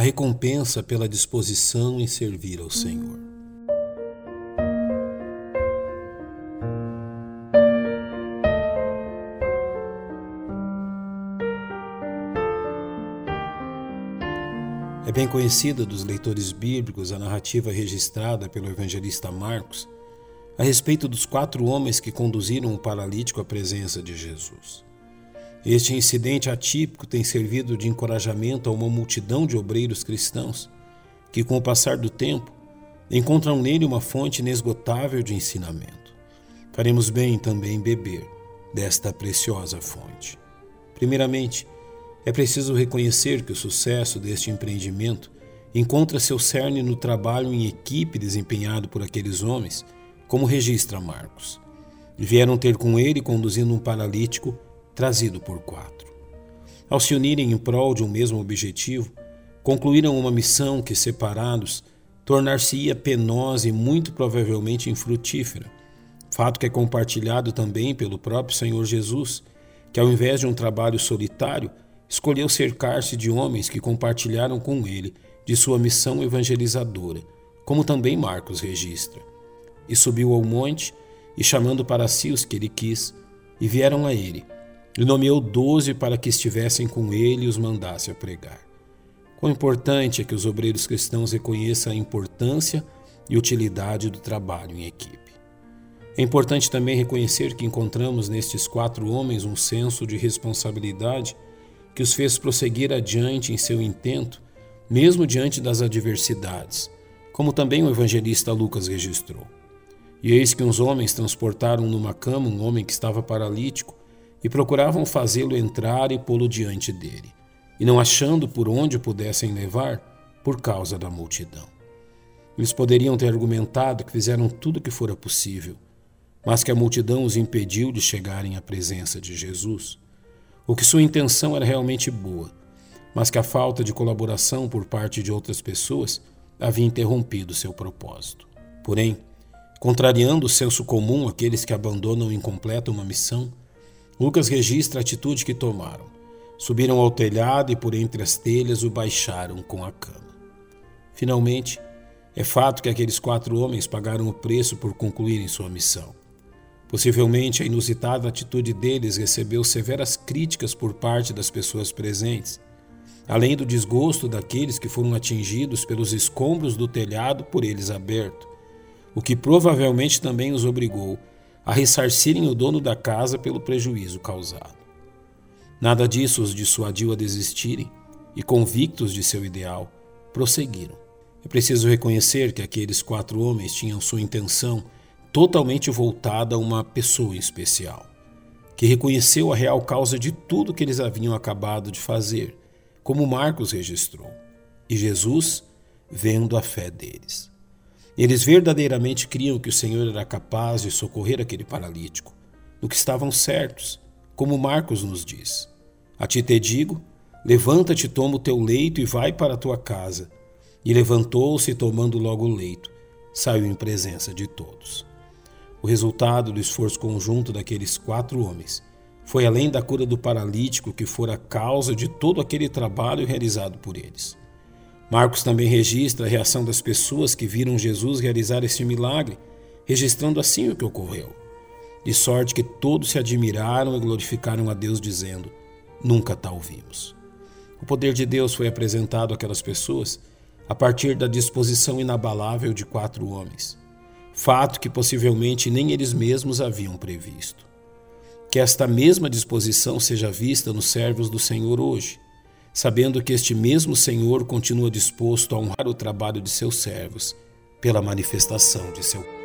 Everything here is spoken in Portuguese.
a recompensa pela disposição em servir ao Senhor. É bem conhecida dos leitores bíblicos a narrativa registrada pelo evangelista Marcos a respeito dos quatro homens que conduziram o paralítico à presença de Jesus. Este incidente atípico tem servido de encorajamento a uma multidão de obreiros cristãos que, com o passar do tempo, encontram nele uma fonte inesgotável de ensinamento. Faremos bem também beber desta preciosa fonte. Primeiramente, é preciso reconhecer que o sucesso deste empreendimento encontra seu cerne no trabalho em equipe desempenhado por aqueles homens, como registra Marcos. Vieram ter com ele conduzindo um paralítico trazido por quatro. Ao se unirem em prol de um mesmo objetivo, concluíram uma missão que, separados, tornar-se-ia penosa e muito provavelmente infrutífera. Fato que é compartilhado também pelo próprio Senhor Jesus, que, ao invés de um trabalho solitário, escolheu cercar-se de homens que compartilharam com ele de sua missão evangelizadora, como também Marcos registra. E subiu ao monte, e chamando para si os que ele quis, e vieram a ele e nomeou doze para que estivessem com ele e os mandasse a pregar. Quão importante é que os obreiros cristãos reconheçam a importância e utilidade do trabalho em equipe. É importante também reconhecer que encontramos nestes quatro homens um senso de responsabilidade que os fez prosseguir adiante em seu intento, mesmo diante das adversidades, como também o evangelista Lucas registrou. E eis que uns homens transportaram numa cama um homem que estava paralítico e procuravam fazê-lo entrar e pô-lo diante dele, e não achando por onde o pudessem levar, por causa da multidão. Eles poderiam ter argumentado que fizeram tudo o que fora possível, mas que a multidão os impediu de chegarem à presença de Jesus, ou que sua intenção era realmente boa, mas que a falta de colaboração por parte de outras pessoas havia interrompido seu propósito. Porém, contrariando o senso comum aqueles que abandonam incompleta uma missão, Lucas registra a atitude que tomaram. Subiram ao telhado e por entre as telhas o baixaram com a cama. Finalmente, é fato que aqueles quatro homens pagaram o preço por concluírem sua missão. Possivelmente a inusitada atitude deles recebeu severas críticas por parte das pessoas presentes, além do desgosto daqueles que foram atingidos pelos escombros do telhado por eles aberto, o que provavelmente também os obrigou a ressarcirem o dono da casa pelo prejuízo causado. Nada disso os dissuadiu a desistirem e, convictos de seu ideal, prosseguiram. É preciso reconhecer que aqueles quatro homens tinham sua intenção totalmente voltada a uma pessoa especial, que reconheceu a real causa de tudo que eles haviam acabado de fazer, como Marcos registrou, e Jesus vendo a fé deles. Eles verdadeiramente criam que o Senhor era capaz de socorrer aquele paralítico, no que estavam certos, como Marcos nos diz. A ti te digo: levanta-te, toma o teu leito e vai para a tua casa. E levantou-se, tomando logo o leito, saiu em presença de todos. O resultado do esforço conjunto daqueles quatro homens foi além da cura do paralítico que fora a causa de todo aquele trabalho realizado por eles. Marcos também registra a reação das pessoas que viram Jesus realizar este milagre, registrando assim o que ocorreu. De sorte que todos se admiraram e glorificaram a Deus, dizendo: Nunca tal vimos. O poder de Deus foi apresentado àquelas pessoas a partir da disposição inabalável de quatro homens, fato que possivelmente nem eles mesmos haviam previsto. Que esta mesma disposição seja vista nos servos do Senhor hoje sabendo que este mesmo Senhor continua disposto a honrar o trabalho de seus servos pela manifestação de seu